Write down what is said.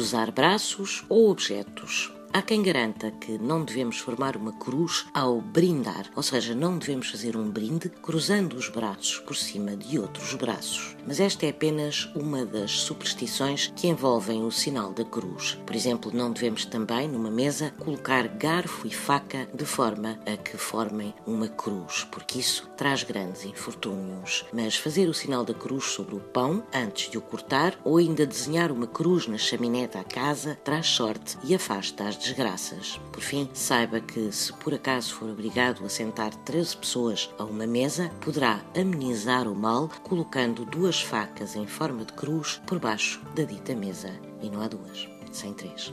usar braços ou objetos. Há quem garanta que não devemos formar uma cruz ao brindar, ou seja, não devemos fazer um brinde cruzando os braços por cima de outros braços. Mas esta é apenas uma das superstições que envolvem o sinal da cruz. Por exemplo, não devemos também, numa mesa, colocar garfo e faca de forma a que formem uma cruz, porque isso traz grandes infortúnios. Mas fazer o sinal da cruz sobre o pão antes de o cortar, ou ainda desenhar uma cruz na chaminé da casa, traz sorte e afasta as desgraças. Por fim, saiba que se por acaso for obrigado a sentar 13 pessoas a uma mesa, poderá amenizar o mal colocando duas facas em forma de cruz por baixo da dita mesa. E não há duas, sem três.